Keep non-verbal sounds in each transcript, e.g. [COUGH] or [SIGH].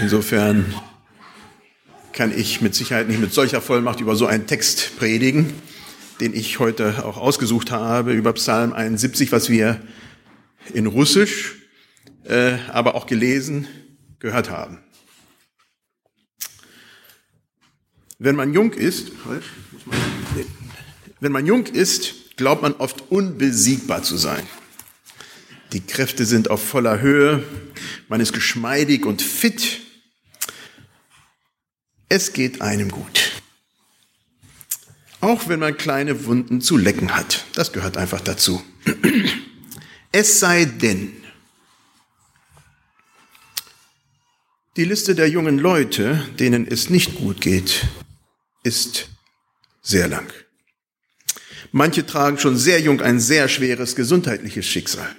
Insofern kann ich mit Sicherheit nicht mit solcher Vollmacht über so einen Text predigen, den ich heute auch ausgesucht habe, über Psalm 71, was wir in Russisch, äh, aber auch gelesen, gehört haben. Wenn man jung ist, wenn man jung ist, glaubt man oft unbesiegbar zu sein. Die Kräfte sind auf voller Höhe, man ist geschmeidig und fit. Es geht einem gut. Auch wenn man kleine Wunden zu lecken hat. Das gehört einfach dazu. [CLEARS THROAT] Es sei denn, die Liste der jungen Leute, denen es nicht gut geht, ist sehr lang. Manche tragen schon sehr jung ein sehr schweres gesundheitliches Schicksal.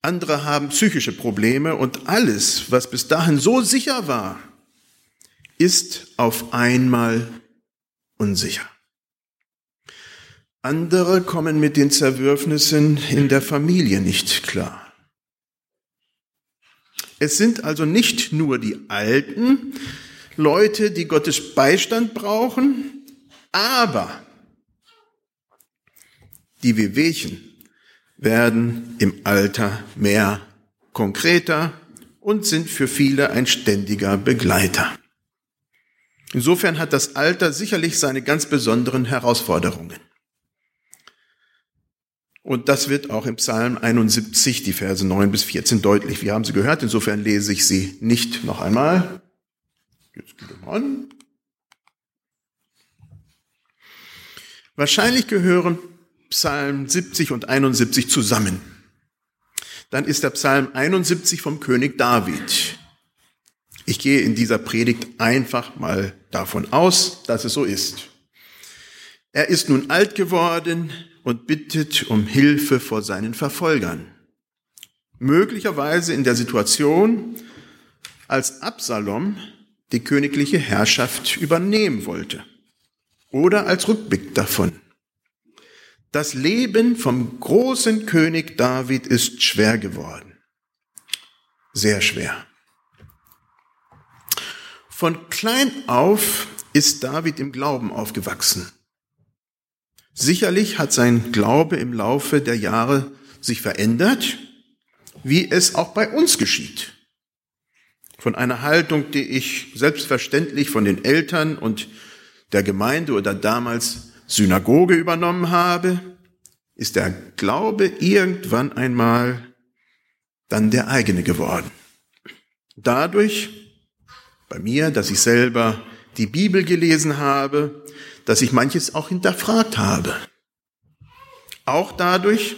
Andere haben psychische Probleme und alles, was bis dahin so sicher war, ist auf einmal unsicher. Andere kommen mit den Zerwürfnissen in der Familie nicht klar. Es sind also nicht nur die Alten, Leute, die Gottes Beistand brauchen, aber die Wehwehchen werden im Alter mehr konkreter und sind für viele ein ständiger Begleiter. Insofern hat das Alter sicherlich seine ganz besonderen Herausforderungen. Und das wird auch im Psalm 71, die Verse 9 bis 14 deutlich. Wir haben sie gehört, insofern lese ich sie nicht noch einmal. Jetzt geht er an. Wahrscheinlich gehören Psalm 70 und 71 zusammen. Dann ist der Psalm 71 vom König David. Ich gehe in dieser Predigt einfach mal davon aus, dass es so ist. Er ist nun alt geworden und bittet um Hilfe vor seinen Verfolgern. Möglicherweise in der Situation, als Absalom die königliche Herrschaft übernehmen wollte. Oder als Rückblick davon. Das Leben vom großen König David ist schwer geworden. Sehr schwer. Von klein auf ist David im Glauben aufgewachsen. Sicherlich hat sein Glaube im Laufe der Jahre sich verändert, wie es auch bei uns geschieht. Von einer Haltung, die ich selbstverständlich von den Eltern und der Gemeinde oder damals Synagoge übernommen habe, ist der Glaube irgendwann einmal dann der eigene geworden. Dadurch, bei mir, dass ich selber die Bibel gelesen habe, dass ich manches auch hinterfragt habe. Auch dadurch,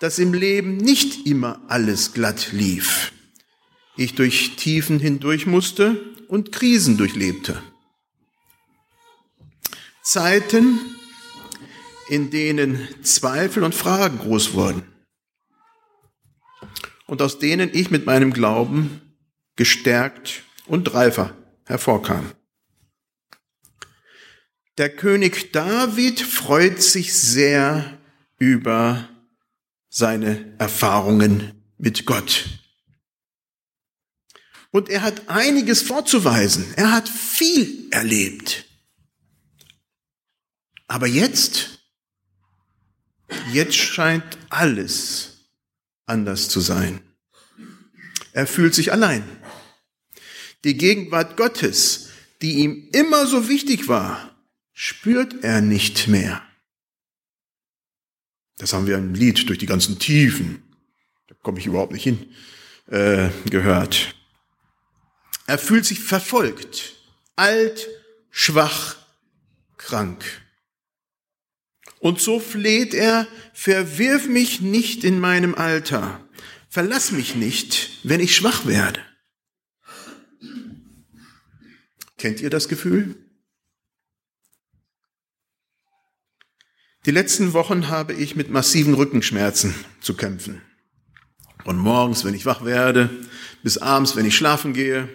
dass im Leben nicht immer alles glatt lief. Ich durch Tiefen hindurch musste und Krisen durchlebte. Zeiten, in denen Zweifel und Fragen groß wurden und aus denen ich mit meinem Glauben gestärkt und reifer hervorkam. Der König David freut sich sehr über seine Erfahrungen mit Gott. Und er hat einiges vorzuweisen. Er hat viel erlebt. Aber jetzt, jetzt scheint alles anders zu sein. Er fühlt sich allein. Die Gegenwart Gottes, die ihm immer so wichtig war, spürt er nicht mehr. Das haben wir im Lied durch die ganzen Tiefen, da komme ich überhaupt nicht hin, äh, gehört. Er fühlt sich verfolgt, alt, schwach, krank. Und so fleht er, verwirf mich nicht in meinem Alter, verlass mich nicht, wenn ich schwach werde. Kennt ihr das Gefühl? Die letzten Wochen habe ich mit massiven Rückenschmerzen zu kämpfen. Von morgens, wenn ich wach werde, bis abends, wenn ich schlafen gehe.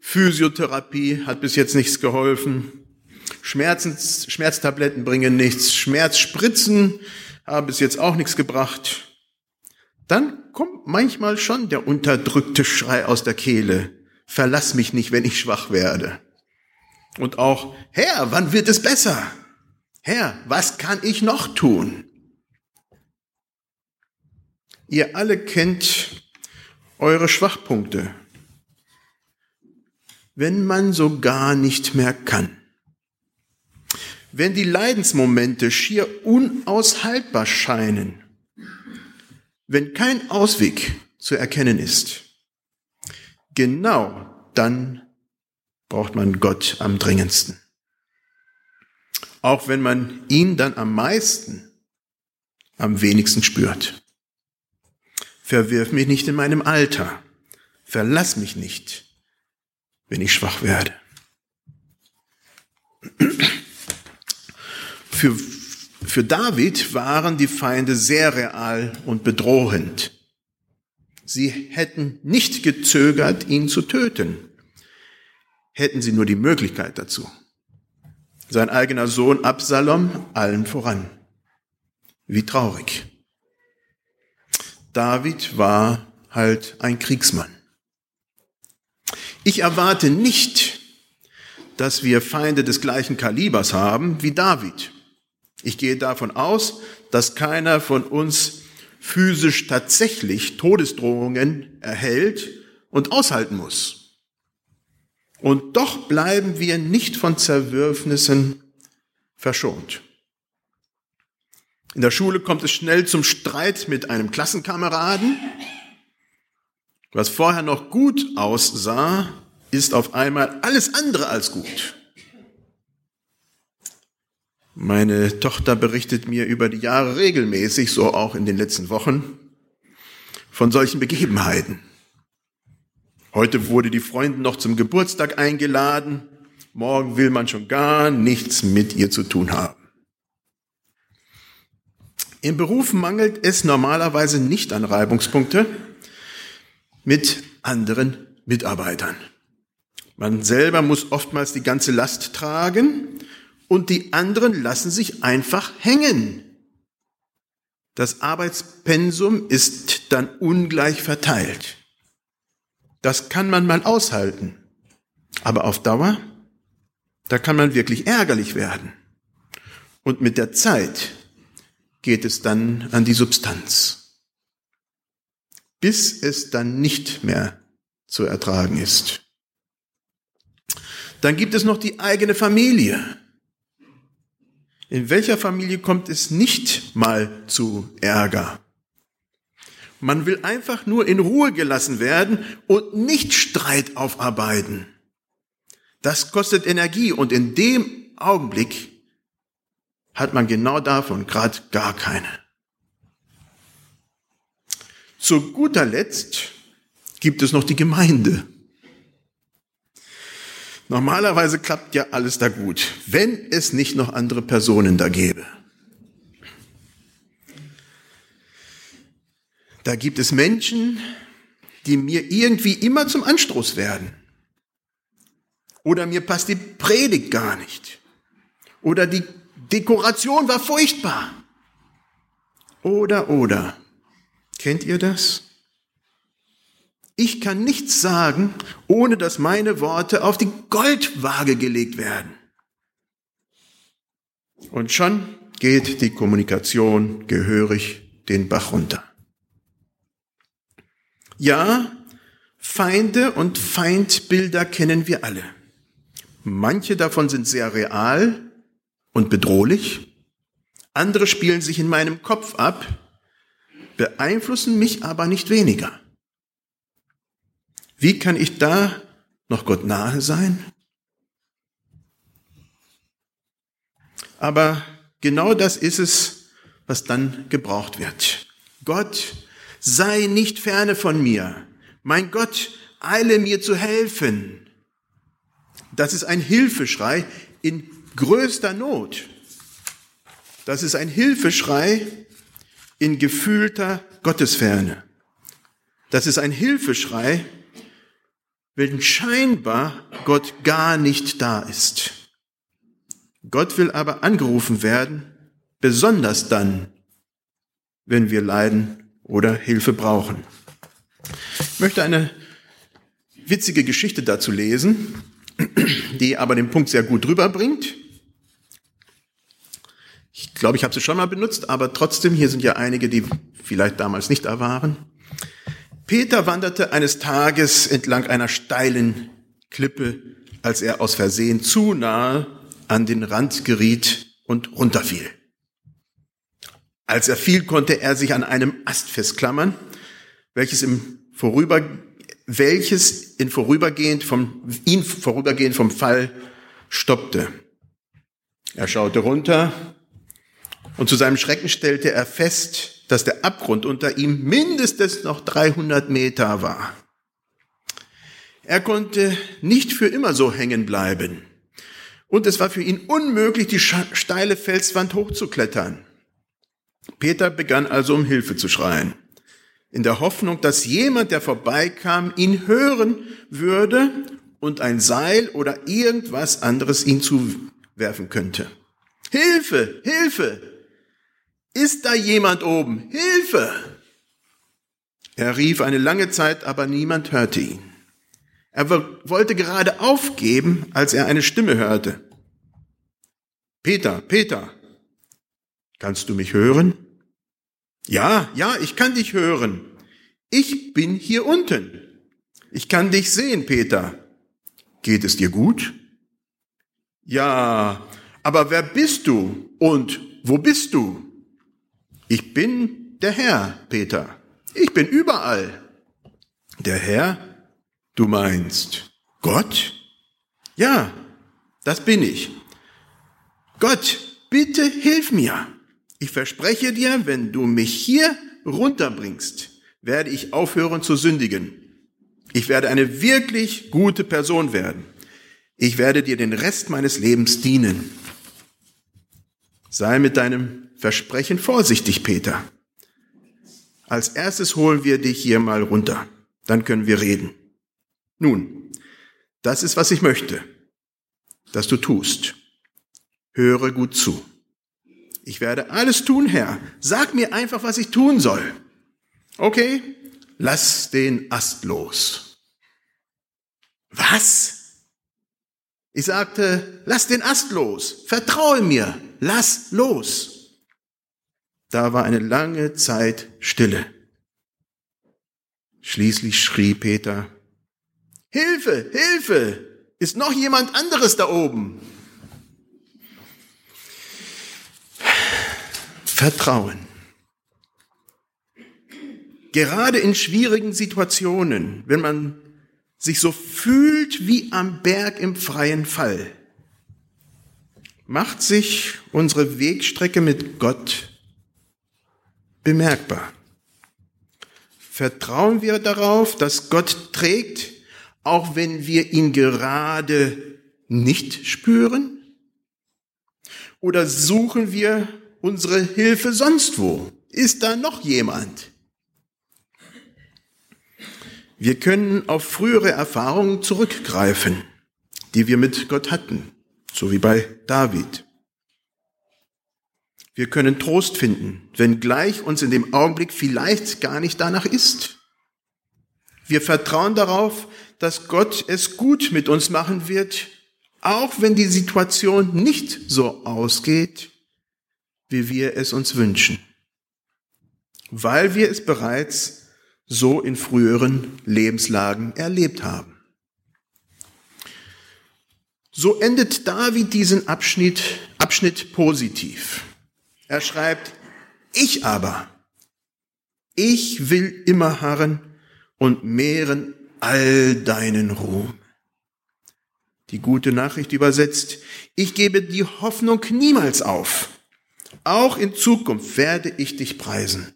Physiotherapie hat bis jetzt nichts geholfen. Schmerzens, Schmerztabletten bringen nichts, Schmerzspritzen haben bis jetzt auch nichts gebracht. Dann kommt manchmal schon der unterdrückte Schrei aus der Kehle. Verlass mich nicht, wenn ich schwach werde. Und auch, Herr, wann wird es besser? Herr, was kann ich noch tun? Ihr alle kennt eure Schwachpunkte. Wenn man so gar nicht mehr kann. Wenn die Leidensmomente schier unaushaltbar scheinen. Wenn kein Ausweg zu erkennen ist. Genau dann braucht man Gott am dringendsten. Auch wenn man ihn dann am meisten, am wenigsten spürt. Verwirf mich nicht in meinem Alter. Verlass mich nicht, wenn ich schwach werde. Für, für David waren die Feinde sehr real und bedrohend. Sie hätten nicht gezögert, ihn zu töten, hätten sie nur die Möglichkeit dazu. Sein eigener Sohn Absalom allen voran. Wie traurig. David war halt ein Kriegsmann. Ich erwarte nicht, dass wir Feinde des gleichen Kalibers haben wie David. Ich gehe davon aus, dass keiner von uns physisch tatsächlich Todesdrohungen erhält und aushalten muss. Und doch bleiben wir nicht von Zerwürfnissen verschont. In der Schule kommt es schnell zum Streit mit einem Klassenkameraden. Was vorher noch gut aussah, ist auf einmal alles andere als gut. Meine Tochter berichtet mir über die Jahre regelmäßig, so auch in den letzten Wochen, von solchen Begebenheiten. Heute wurde die Freundin noch zum Geburtstag eingeladen. Morgen will man schon gar nichts mit ihr zu tun haben. Im Beruf mangelt es normalerweise nicht an Reibungspunkte mit anderen Mitarbeitern. Man selber muss oftmals die ganze Last tragen und die anderen lassen sich einfach hängen. Das Arbeitspensum ist dann ungleich verteilt. Das kann man mal aushalten. Aber auf Dauer, da kann man wirklich ärgerlich werden. Und mit der Zeit geht es dann an die Substanz, bis es dann nicht mehr zu ertragen ist. Dann gibt es noch die eigene Familie. In welcher Familie kommt es nicht mal zu Ärger? Man will einfach nur in Ruhe gelassen werden und nicht Streit aufarbeiten. Das kostet Energie und in dem Augenblick hat man genau davon gerade gar keine. Zu guter Letzt gibt es noch die Gemeinde. Normalerweise klappt ja alles da gut, wenn es nicht noch andere Personen da gäbe. Da gibt es Menschen, die mir irgendwie immer zum Anstoß werden. Oder mir passt die Predigt gar nicht. Oder die Dekoration war furchtbar. Oder, oder. Kennt ihr das? Ich kann nichts sagen, ohne dass meine Worte auf die Goldwaage gelegt werden. Und schon geht die Kommunikation gehörig den Bach runter. Ja, Feinde und Feindbilder kennen wir alle. Manche davon sind sehr real, und bedrohlich, andere spielen sich in meinem Kopf ab, beeinflussen mich aber nicht weniger. Wie kann ich da noch Gott nahe sein? Aber genau das ist es, was dann gebraucht wird. Gott, sei nicht ferne von mir. Mein Gott, eile mir zu helfen. Das ist ein Hilfeschrei in größter Not. Das ist ein Hilfeschrei in gefühlter Gottesferne. Das ist ein Hilfeschrei, wenn scheinbar Gott gar nicht da ist. Gott will aber angerufen werden, besonders dann, wenn wir leiden oder Hilfe brauchen. Ich möchte eine witzige Geschichte dazu lesen, die aber den Punkt sehr gut rüberbringt. Ich glaube, ich habe sie schon mal benutzt, aber trotzdem, hier sind ja einige, die vielleicht damals nicht da waren. Peter wanderte eines Tages entlang einer steilen Klippe, als er aus Versehen zu nahe an den Rand geriet und runterfiel. Als er fiel, konnte er sich an einem Ast festklammern, welches im Vorüber, welches in vorübergehend vom, ihn vorübergehend vom Fall stoppte. Er schaute runter und zu seinem Schrecken stellte er fest, dass der Abgrund unter ihm mindestens noch 300 Meter war. Er konnte nicht für immer so hängen bleiben. Und es war für ihn unmöglich, die steile Felswand hochzuklettern. Peter begann also um Hilfe zu schreien, in der Hoffnung, dass jemand, der vorbeikam, ihn hören würde und ein Seil oder irgendwas anderes ihn zuwerfen könnte. Hilfe, Hilfe! Ist da jemand oben? Hilfe! Er rief eine lange Zeit, aber niemand hörte ihn. Er wollte gerade aufgeben, als er eine Stimme hörte. Peter, Peter, kannst du mich hören? Ja, ja, ich kann dich hören. Ich bin hier unten. Ich kann dich sehen, Peter. Geht es dir gut? Ja, aber wer bist du und wo bist du? Ich bin der Herr, Peter. Ich bin überall. Der Herr? Du meinst Gott? Ja, das bin ich. Gott, bitte hilf mir. Ich verspreche dir, wenn du mich hier runterbringst, werde ich aufhören zu sündigen. Ich werde eine wirklich gute Person werden. Ich werde dir den Rest meines Lebens dienen. Sei mit deinem Versprechen vorsichtig, Peter. Als erstes holen wir dich hier mal runter. Dann können wir reden. Nun, das ist, was ich möchte, dass du tust. Höre gut zu. Ich werde alles tun, Herr. Sag mir einfach, was ich tun soll. Okay? Lass den Ast los. Was? Ich sagte, lass den Ast los. Vertraue mir. Lass los. Da war eine lange Zeit Stille. Schließlich schrie Peter, Hilfe, Hilfe! Ist noch jemand anderes da oben? Vertrauen. Gerade in schwierigen Situationen, wenn man sich so fühlt wie am Berg im freien Fall, macht sich unsere Wegstrecke mit Gott bemerkbar. Vertrauen wir darauf, dass Gott trägt, auch wenn wir ihn gerade nicht spüren? Oder suchen wir unsere Hilfe sonst wo? Ist da noch jemand? Wir können auf frühere Erfahrungen zurückgreifen, die wir mit Gott hatten, so wie bei David. Wir können Trost finden, wenngleich uns in dem Augenblick vielleicht gar nicht danach ist. Wir vertrauen darauf, dass Gott es gut mit uns machen wird, auch wenn die Situation nicht so ausgeht, wie wir es uns wünschen, weil wir es bereits so in früheren Lebenslagen erlebt haben. So endet David diesen Abschnitt, Abschnitt positiv. Er schreibt, ich aber, ich will immer harren und mehren all deinen Ruhm. Die gute Nachricht übersetzt, ich gebe die Hoffnung niemals auf. Auch in Zukunft werde ich dich preisen.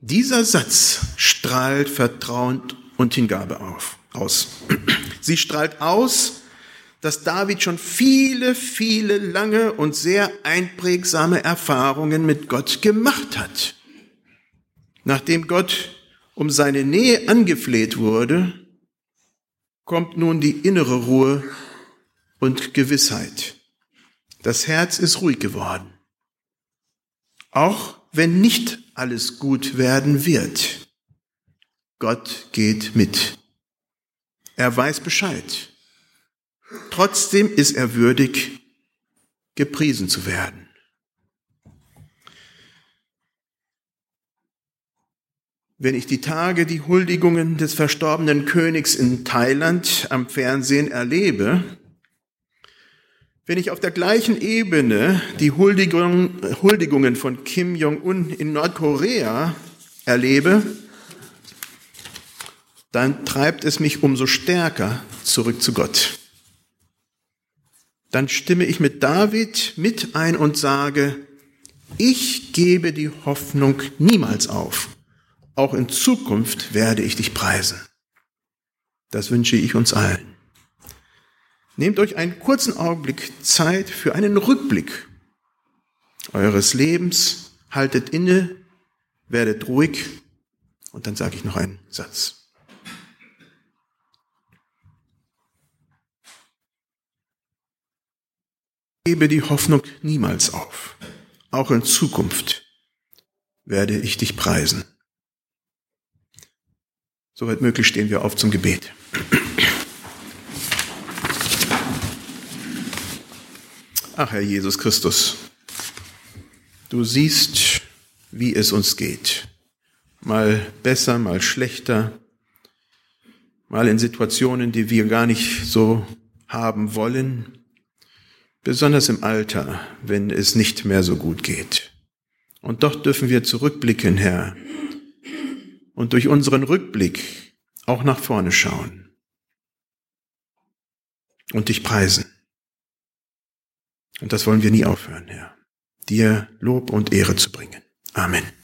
Dieser Satz strahlt Vertrauen und Hingabe auf, aus. Sie strahlt aus, dass David schon viele, viele lange und sehr einprägsame Erfahrungen mit Gott gemacht hat. Nachdem Gott um seine Nähe angefleht wurde, kommt nun die innere Ruhe und Gewissheit. Das Herz ist ruhig geworden. Auch wenn nicht alles gut werden wird. Gott geht mit. Er weiß Bescheid. Trotzdem ist er würdig, gepriesen zu werden. Wenn ich die Tage die Huldigungen des verstorbenen Königs in Thailand am Fernsehen erlebe, wenn ich auf der gleichen Ebene die Huldigung, Huldigungen von Kim Jong-un in Nordkorea erlebe, dann treibt es mich umso stärker zurück zu Gott. Dann stimme ich mit David mit ein und sage, ich gebe die Hoffnung niemals auf. Auch in Zukunft werde ich dich preisen. Das wünsche ich uns allen. Nehmt euch einen kurzen Augenblick Zeit für einen Rückblick eures Lebens, haltet inne, werdet ruhig und dann sage ich noch einen Satz. Gebe die Hoffnung niemals auf. Auch in Zukunft werde ich dich preisen. Soweit möglich stehen wir auf zum Gebet. Ach Herr Jesus Christus, du siehst, wie es uns geht. Mal besser, mal schlechter, mal in Situationen, die wir gar nicht so haben wollen, besonders im Alter, wenn es nicht mehr so gut geht. Und doch dürfen wir zurückblicken, Herr, und durch unseren Rückblick auch nach vorne schauen und dich preisen. Und das wollen wir nie aufhören, Herr, dir Lob und Ehre zu bringen. Amen.